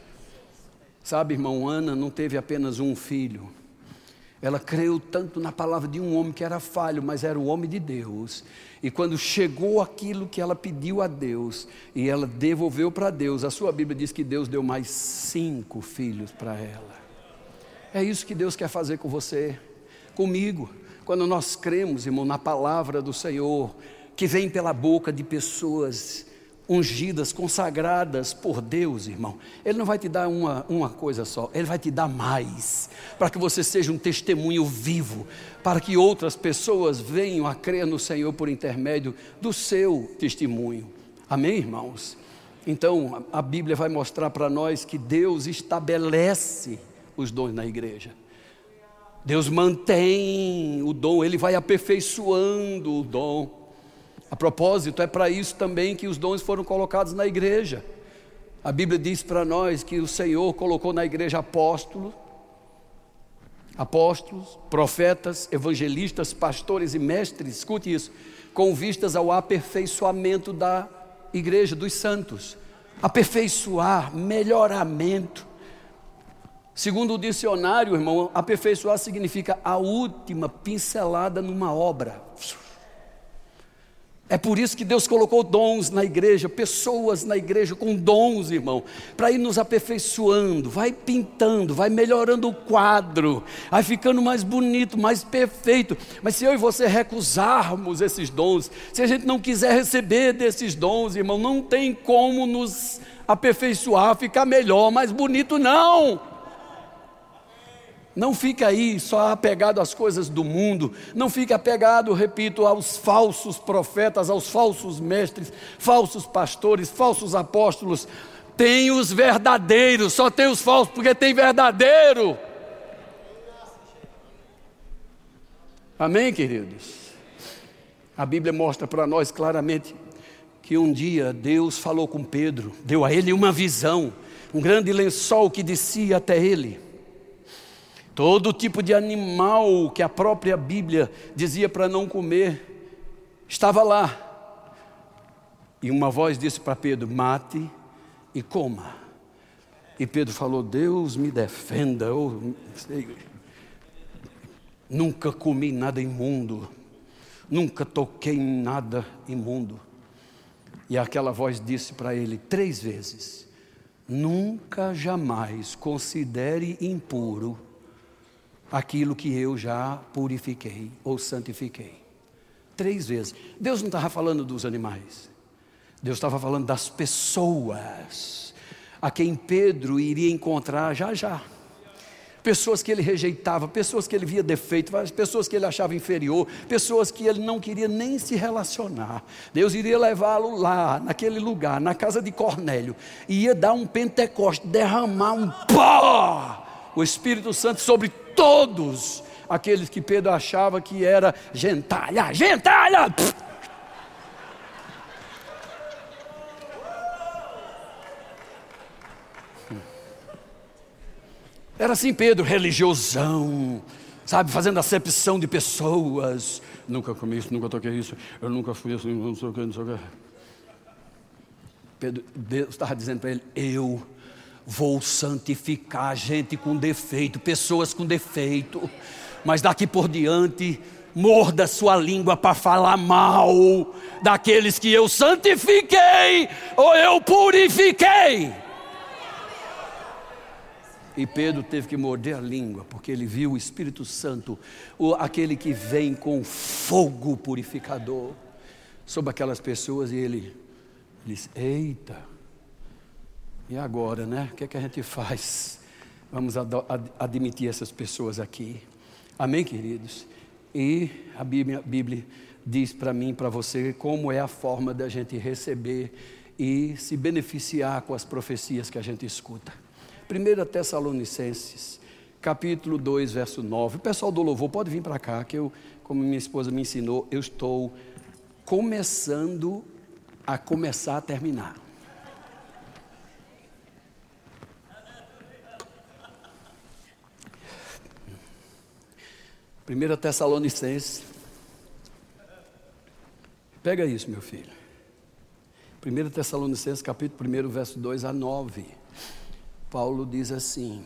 Sabe, irmão, Ana não teve apenas um filho. Ela creu tanto na palavra de um homem que era falho, mas era o homem de Deus. E quando chegou aquilo que ela pediu a Deus, e ela devolveu para Deus, a sua Bíblia diz que Deus deu mais cinco filhos para ela. É isso que Deus quer fazer com você, comigo. Quando nós cremos, irmão, na palavra do Senhor, que vem pela boca de pessoas ungidas, consagradas por Deus, irmão, Ele não vai te dar uma, uma coisa só, Ele vai te dar mais, para que você seja um testemunho vivo, para que outras pessoas venham a crer no Senhor por intermédio do seu testemunho. Amém, irmãos? Então, a Bíblia vai mostrar para nós que Deus estabelece os dons na igreja. Deus mantém o dom, Ele vai aperfeiçoando o dom. A propósito, é para isso também que os dons foram colocados na igreja. A Bíblia diz para nós que o Senhor colocou na igreja apóstolos, apóstolos, profetas, evangelistas, pastores e mestres, escute isso, com vistas ao aperfeiçoamento da igreja, dos santos. Aperfeiçoar, melhoramento. Segundo o dicionário, irmão, aperfeiçoar significa a última pincelada numa obra. É por isso que Deus colocou dons na igreja, pessoas na igreja com dons, irmão, para ir nos aperfeiçoando, vai pintando, vai melhorando o quadro, vai ficando mais bonito, mais perfeito. Mas se eu e você recusarmos esses dons, se a gente não quiser receber desses dons, irmão, não tem como nos aperfeiçoar, ficar melhor, mais bonito, não. Não fica aí só apegado às coisas do mundo, não fica apegado, repito, aos falsos profetas, aos falsos mestres, falsos pastores, falsos apóstolos. Tem os verdadeiros, só tem os falsos porque tem verdadeiro. Amém, queridos? A Bíblia mostra para nós claramente que um dia Deus falou com Pedro, deu a ele uma visão, um grande lençol que descia até ele. Todo tipo de animal que a própria Bíblia dizia para não comer, estava lá. E uma voz disse para Pedro: mate e coma. E Pedro falou: Deus me defenda. Eu nunca comi nada imundo, nunca toquei em nada imundo. E aquela voz disse para ele três vezes: Nunca jamais considere impuro aquilo que eu já purifiquei ou santifiquei. Três vezes. Deus não estava falando dos animais, Deus estava falando das pessoas, a quem Pedro iria encontrar já já. Pessoas que ele rejeitava, pessoas que ele via defeito, pessoas que ele achava inferior, pessoas que ele não queria nem se relacionar. Deus iria levá-lo lá, naquele lugar, na casa de Cornélio, e ia dar um pentecoste, derramar um pó, o Espírito Santo sobre todos aqueles que Pedro achava que era gentalha, gentalha. Era assim Pedro, religiosão, sabe, fazendo acepção de pessoas. Nunca comi isso, nunca toquei isso, eu nunca fui assim, não sei o que, não sei o que. Pedro, Deus estava dizendo para ele: Eu vou santificar gente com defeito, pessoas com defeito, mas daqui por diante, morda sua língua para falar mal daqueles que eu santifiquei ou eu purifiquei. E Pedro teve que morder a língua, porque ele viu o Espírito Santo, o, aquele que vem com fogo purificador, sobre aquelas pessoas, e ele disse: Eita, e agora, né? O que, é que a gente faz? Vamos ad ad admitir essas pessoas aqui. Amém, queridos? E a Bíblia, a Bíblia diz para mim, para você, como é a forma da gente receber e se beneficiar com as profecias que a gente escuta. 1 Tessalonicenses, capítulo 2, verso 9. O pessoal do louvor pode vir para cá, que eu, como minha esposa me ensinou, eu estou começando a começar a terminar. 1 Tessalonicenses. Pega isso, meu filho. 1 Tessalonicenses, capítulo 1, verso 2 a 9. Paulo diz assim: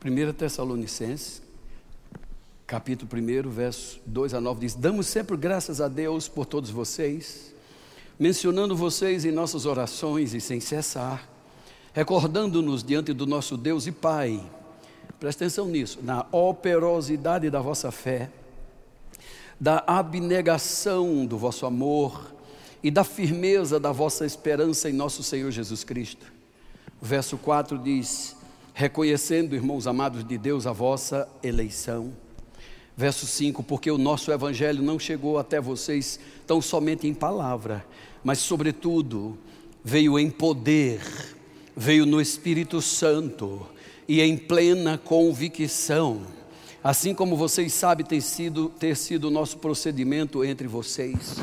Primeira Tessalonicenses, capítulo 1, verso 2 a 9 diz: Damos sempre graças a Deus por todos vocês, mencionando vocês em nossas orações e sem cessar recordando-nos diante do nosso Deus e Pai, presta atenção nisso, na operosidade da vossa fé, da abnegação do vosso amor e da firmeza da vossa esperança em nosso Senhor Jesus Cristo. O verso 4 diz: Reconhecendo, irmãos amados de Deus, a vossa eleição. Verso 5: Porque o nosso evangelho não chegou até vocês tão somente em palavra, mas, sobretudo, veio em poder, veio no Espírito Santo e em plena convicção assim como vocês sabem ter sido, ter sido o nosso procedimento entre vocês.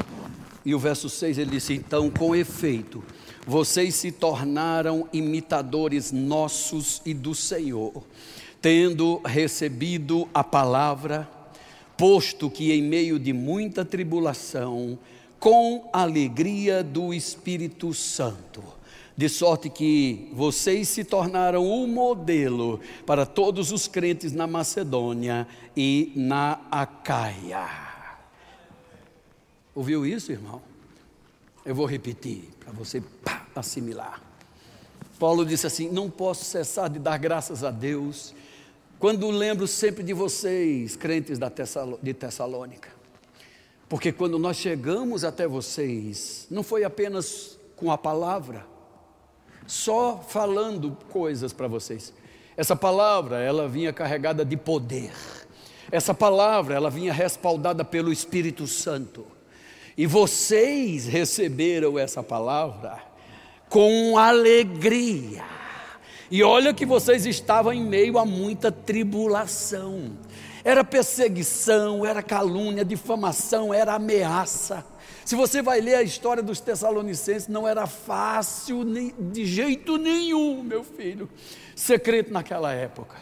E o verso 6 ele disse: Então, com efeito, vocês se tornaram imitadores nossos e do Senhor, tendo recebido a palavra, posto que em meio de muita tribulação, com alegria do Espírito Santo, de sorte que vocês se tornaram um modelo para todos os crentes na Macedônia e na Acaia. Ouviu isso, irmão? Eu vou repetir para você pá, assimilar. Paulo disse assim: Não posso cessar de dar graças a Deus quando lembro sempre de vocês, crentes de Tessalônica. Porque quando nós chegamos até vocês, não foi apenas com a palavra, só falando coisas para vocês. Essa palavra, ela vinha carregada de poder. Essa palavra, ela vinha respaldada pelo Espírito Santo. E vocês receberam essa palavra com alegria. E olha que vocês estavam em meio a muita tribulação. Era perseguição, era calúnia, difamação, era ameaça. Se você vai ler a história dos Tessalonicenses, não era fácil de jeito nenhum, meu filho, ser crente naquela época.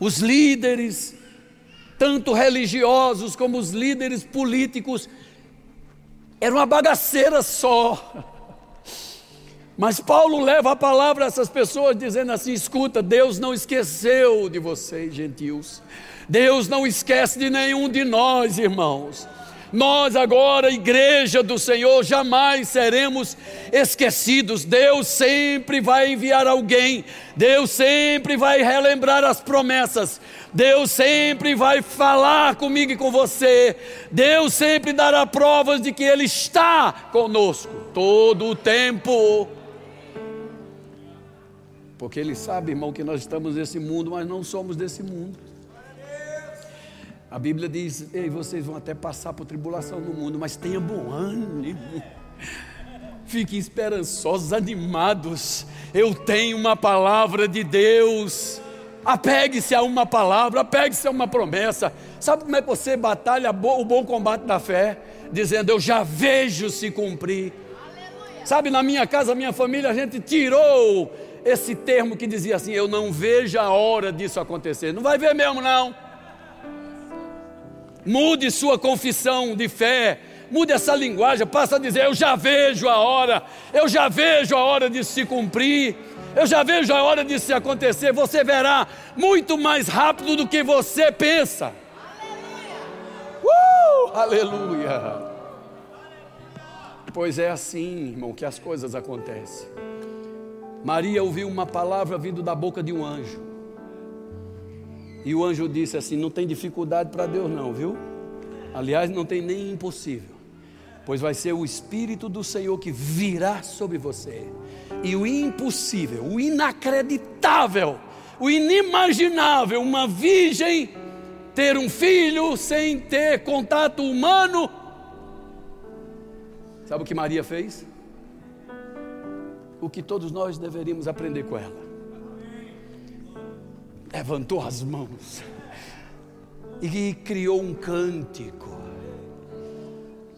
Os líderes, tanto religiosos como os líderes políticos, era uma bagaceira só. Mas Paulo leva a palavra a essas pessoas dizendo assim: escuta, Deus não esqueceu de vocês, gentios. Deus não esquece de nenhum de nós, irmãos. Nós agora, igreja do Senhor, jamais seremos esquecidos. Deus sempre vai enviar alguém. Deus sempre vai relembrar as promessas. Deus sempre vai falar comigo e com você. Deus sempre dará provas de que Ele está conosco todo o tempo. Porque Ele sabe, irmão, que nós estamos nesse mundo, mas não somos desse mundo. A Bíblia diz: Ei, vocês vão até passar por tribulação no mundo, mas tenha bom ânimo. Fiquem esperançosos, animados. Eu tenho uma palavra de Deus. Apegue-se a uma palavra, apegue-se a uma promessa. Sabe como é que você batalha o bom combate da fé? Dizendo: Eu já vejo se cumprir. Aleluia. Sabe, na minha casa, minha família, a gente tirou esse termo que dizia assim: Eu não vejo a hora disso acontecer. Não vai ver mesmo, não. Mude sua confissão de fé, mude essa linguagem, passa a dizer: Eu já vejo a hora, eu já vejo a hora de se cumprir, eu já vejo a hora de se acontecer. Você verá muito mais rápido do que você pensa. Aleluia! Uh, aleluia! Pois é assim, irmão, que as coisas acontecem. Maria ouviu uma palavra vindo da boca de um anjo. E o anjo disse assim: Não tem dificuldade para Deus, não, viu? Aliás, não tem nem impossível, pois vai ser o Espírito do Senhor que virá sobre você. E o impossível, o inacreditável, o inimaginável, uma virgem ter um filho sem ter contato humano. Sabe o que Maria fez? O que todos nós deveríamos aprender com ela levantou as mãos e criou um cântico.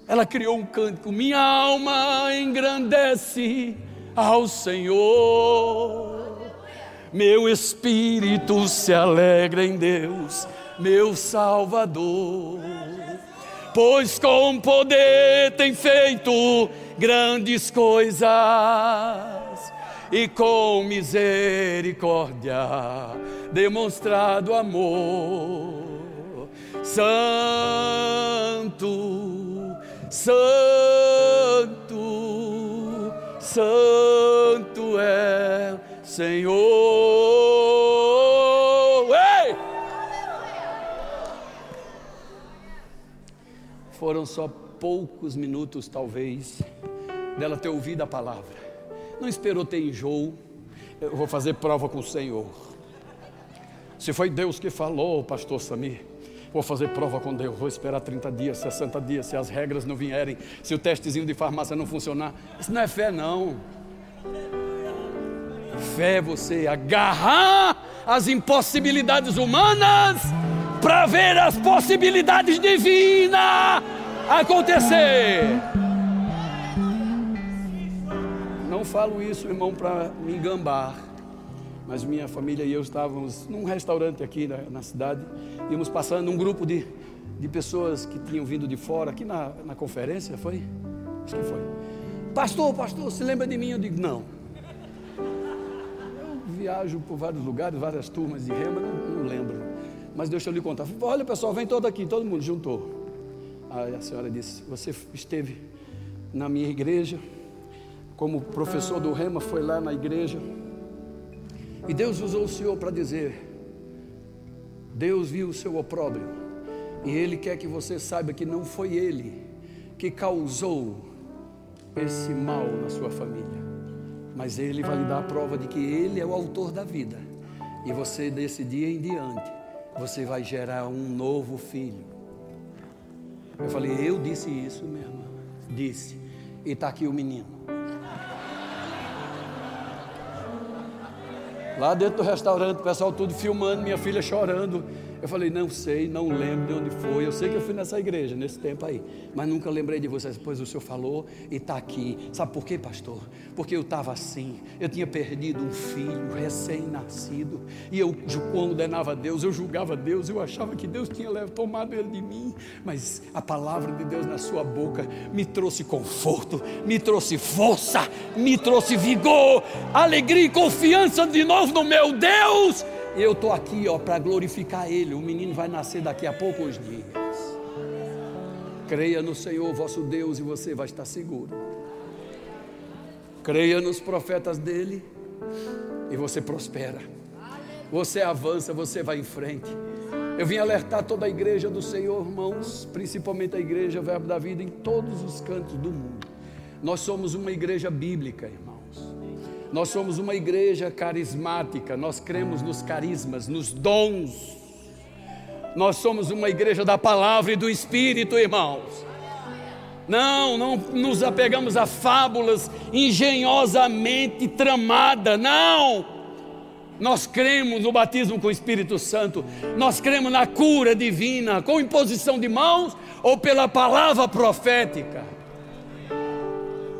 Ela criou um cântico: Minha alma engrandece ao Senhor, meu espírito se alegra em Deus, meu Salvador. Pois com poder tem feito grandes coisas e com misericórdia demonstrado amor. Santo, Santo, Santo é Senhor. Ei! foram só poucos minutos, talvez, dela ter ouvido a palavra. Não esperou ter enjoo. Eu vou fazer prova com o Senhor. Se foi Deus que falou, pastor Samir, vou fazer prova com Deus, vou esperar 30 dias, 60 dias, se as regras não vierem, se o testezinho de farmácia não funcionar. Isso não é fé, não. Fé é você agarrar as impossibilidades humanas para ver as possibilidades divinas acontecer. Não falo isso, irmão, para me engambar. Mas minha família e eu estávamos num restaurante aqui na, na cidade. Íamos passando um grupo de, de pessoas que tinham vindo de fora, aqui na, na conferência, foi? Acho que foi. Pastor, pastor, se lembra de mim? Eu digo, não. Eu viajo por vários lugares, várias turmas de rema, não, não lembro. Mas deixa eu lhe contar. Olha, pessoal, vem todo aqui, todo mundo juntou. Aí a senhora disse: Você esteve na minha igreja, como professor do Rema, foi lá na igreja, e Deus usou o senhor para dizer: Deus viu o seu opróbrio, e Ele quer que você saiba que não foi Ele que causou esse mal na sua família, mas Ele vai lhe dar a prova de que Ele é o autor da vida, e você, desse dia em diante, você vai gerar um novo filho eu falei, eu disse isso, minha irmã. Disse. E está aqui o menino. Lá dentro do restaurante, o pessoal tudo filmando, minha filha chorando. Eu falei, não sei, não lembro de onde foi. Eu sei que eu fui nessa igreja, nesse tempo aí. Mas nunca lembrei de vocês. Pois o senhor falou e está aqui. Sabe por quê, pastor? Porque eu estava assim. Eu tinha perdido um filho recém-nascido. E eu condenava Deus, eu julgava Deus. Eu achava que Deus tinha tomado ele de mim. Mas a palavra de Deus na sua boca me trouxe conforto, me trouxe força, me trouxe vigor, alegria e confiança de novo no meu Deus eu estou aqui ó para glorificar Ele. O menino vai nascer daqui a poucos dias. Creia no Senhor vosso Deus e você vai estar seguro. Creia nos profetas dele e você prospera. Você avança, você vai em frente. Eu vim alertar toda a igreja do Senhor, irmãos, principalmente a igreja Verbo da Vida em todos os cantos do mundo. Nós somos uma igreja bíblica, irmão. Nós somos uma igreja carismática, nós cremos nos carismas, nos dons. Nós somos uma igreja da palavra e do Espírito, irmãos. Não, não nos apegamos a fábulas engenhosamente tramadas, não. Nós cremos no batismo com o Espírito Santo, nós cremos na cura divina, com imposição de mãos ou pela palavra profética.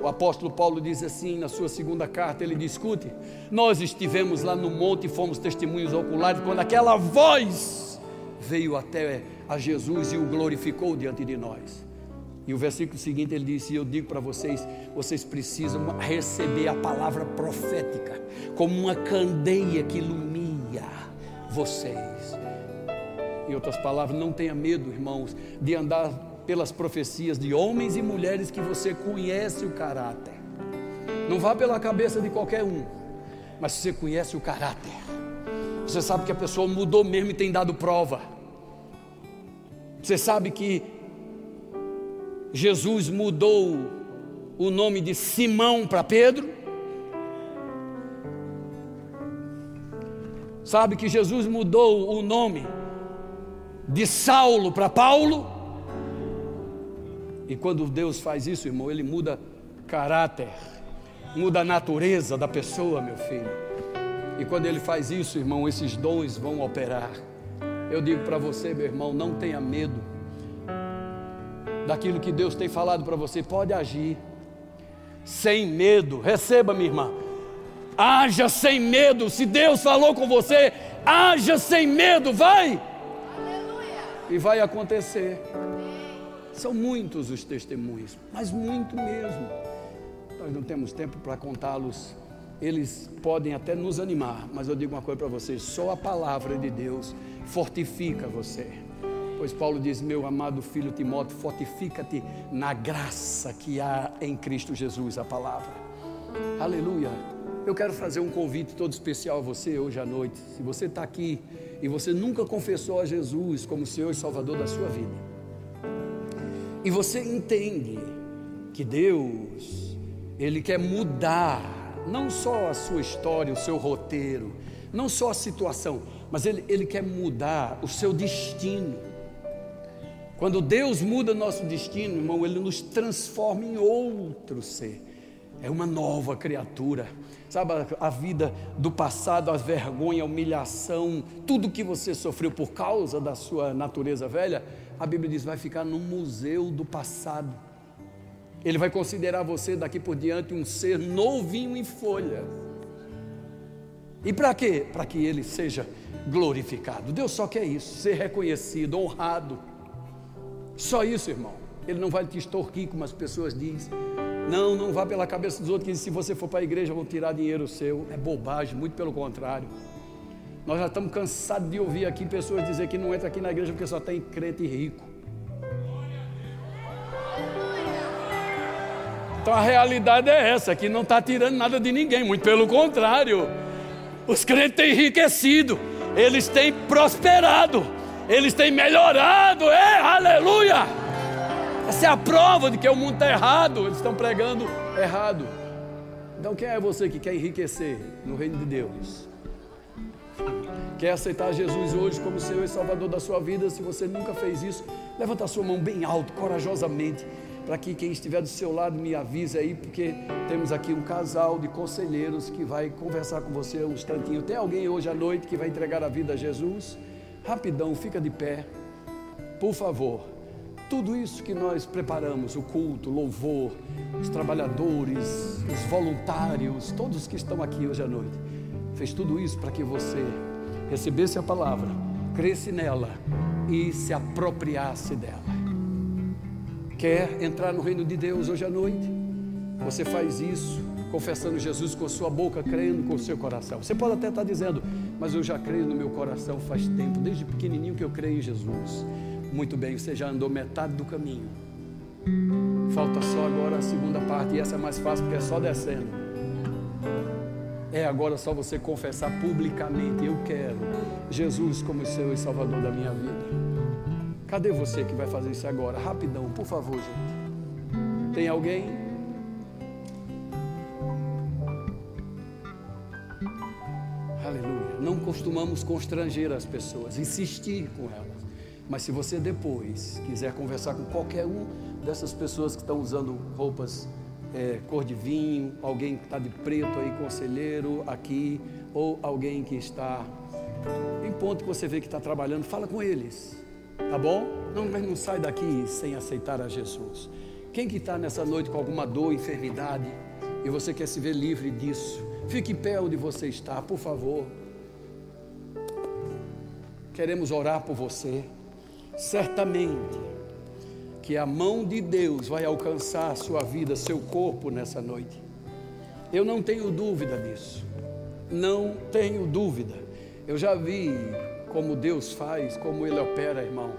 O apóstolo Paulo diz assim na sua segunda carta: ele discute. Nós estivemos lá no monte e fomos testemunhos oculares quando aquela voz veio até a Jesus e o glorificou diante de nós. E o versículo seguinte ele disse: Eu digo para vocês, vocês precisam receber a palavra profética como uma candeia que ilumina vocês. Em outras palavras, não tenha medo, irmãos, de andar pelas profecias de homens e mulheres que você conhece o caráter. Não vá pela cabeça de qualquer um, mas você conhece o caráter. Você sabe que a pessoa mudou mesmo e tem dado prova. Você sabe que Jesus mudou o nome de Simão para Pedro. Sabe que Jesus mudou o nome de Saulo para Paulo. E quando Deus faz isso, irmão, Ele muda caráter, muda a natureza da pessoa, meu filho. E quando Ele faz isso, irmão, esses dons vão operar. Eu digo para você, meu irmão, não tenha medo daquilo que Deus tem falado para você, pode agir sem medo. Receba, minha irmã. Haja sem medo. Se Deus falou com você, haja sem medo, vai. Aleluia. E vai acontecer. São muitos os testemunhos, mas muito mesmo. Nós não temos tempo para contá-los. Eles podem até nos animar, mas eu digo uma coisa para vocês: só a palavra de Deus fortifica você. Pois Paulo diz: Meu amado filho Timóteo, fortifica-te na graça que há em Cristo Jesus, a palavra. Aleluia. Eu quero fazer um convite todo especial a você hoje à noite. Se você está aqui e você nunca confessou a Jesus como Senhor e Salvador da sua vida, e você entende que Deus, Ele quer mudar não só a sua história, o seu roteiro, não só a situação, mas Ele, ele quer mudar o seu destino. Quando Deus muda nosso destino, irmão, Ele nos transforma em outro ser. É uma nova criatura. Sabe a vida do passado, a vergonha, a humilhação, tudo que você sofreu por causa da sua natureza velha, a Bíblia diz, vai ficar no museu do passado. Ele vai considerar você daqui por diante um ser novinho em folha. E para quê? Para que ele seja glorificado. Deus só quer isso, ser reconhecido, honrado. Só isso, irmão. Ele não vai te extorquir, como as pessoas dizem. Não, não vá pela cabeça dos outros que se você for para a igreja vão tirar dinheiro seu. É bobagem, muito pelo contrário. Nós já estamos cansados de ouvir aqui pessoas dizer que não entra aqui na igreja porque só tem crente rico. Então a realidade é essa, que não está tirando nada de ninguém, muito pelo contrário. Os crentes têm enriquecido, eles têm prosperado, eles têm melhorado, é aleluia! Essa é a prova de que o mundo está errado, eles estão pregando errado. Então, quem é você que quer enriquecer no reino de Deus? Quer aceitar Jesus hoje como Senhor e Salvador da sua vida? Se você nunca fez isso, levanta a sua mão bem alto, corajosamente, para que quem estiver do seu lado me avise aí, porque temos aqui um casal de conselheiros que vai conversar com você um instantinho. Tem alguém hoje à noite que vai entregar a vida a Jesus? Rapidão, fica de pé, por favor. Tudo isso que nós preparamos, o culto, o louvor, os trabalhadores, os voluntários, todos que estão aqui hoje à noite, fez tudo isso para que você recebesse a palavra, cresce nela e se apropriasse dela. Quer entrar no reino de Deus hoje à noite? Você faz isso confessando Jesus com sua boca, crendo com o seu coração. Você pode até estar dizendo, mas eu já creio no meu coração faz tempo, desde pequenininho que eu creio em Jesus. Muito bem, você já andou metade do caminho. Falta só agora a segunda parte, e essa é mais fácil porque é só descendo. É agora só você confessar publicamente: Eu quero Jesus como Senhor e Salvador da minha vida. Cadê você que vai fazer isso agora? Rapidão, por favor, gente. Tem alguém? Aleluia. Não costumamos constranger as pessoas, insistir com elas. Mas se você depois quiser conversar com qualquer um dessas pessoas que estão usando roupas é, cor de vinho, alguém que está de preto aí, conselheiro aqui, ou alguém que está em ponto que você vê que está trabalhando, fala com eles, tá bom? Não, mas não sai daqui sem aceitar a Jesus. Quem que está nessa noite com alguma dor, enfermidade, e você quer se ver livre disso, fique em pé onde você está, por favor. Queremos orar por você certamente que a mão de Deus vai alcançar a sua vida, seu corpo nessa noite. Eu não tenho dúvida disso. Não tenho dúvida. Eu já vi como Deus faz, como Ele opera, irmão.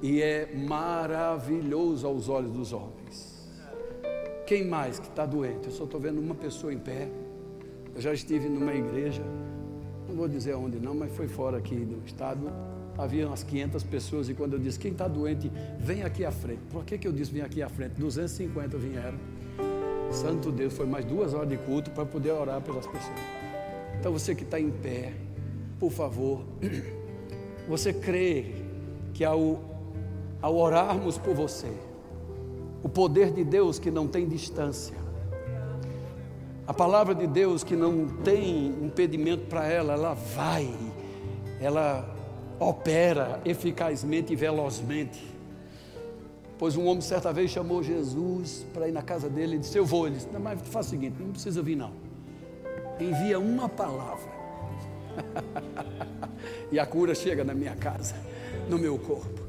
E é maravilhoso aos olhos dos homens. Quem mais que está doente? Eu só estou vendo uma pessoa em pé. Eu já estive numa igreja, não vou dizer onde não, mas foi fora aqui do estado havia umas 500 pessoas e quando eu disse, quem está doente, vem aqui à frente. Por que, que eu disse, vem aqui à frente? 250 vieram. Santo Deus, foi mais duas horas de culto para poder orar pelas pessoas. Então você que está em pé, por favor, você crê que ao, ao orarmos por você, o poder de Deus que não tem distância, a palavra de Deus que não tem impedimento para ela, ela vai, ela opera eficazmente e velozmente. Pois um homem certa vez chamou Jesus para ir na casa dele e disse: Eu vou. Ele disse: Não, mas faz o seguinte, não precisa vir, não. Envia uma palavra. e a cura chega na minha casa, no meu corpo.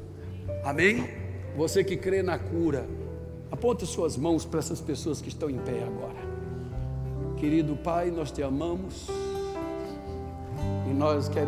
Amém? Você que crê na cura, aponte suas mãos para essas pessoas que estão em pé agora. Querido Pai, nós te amamos e nós queremos.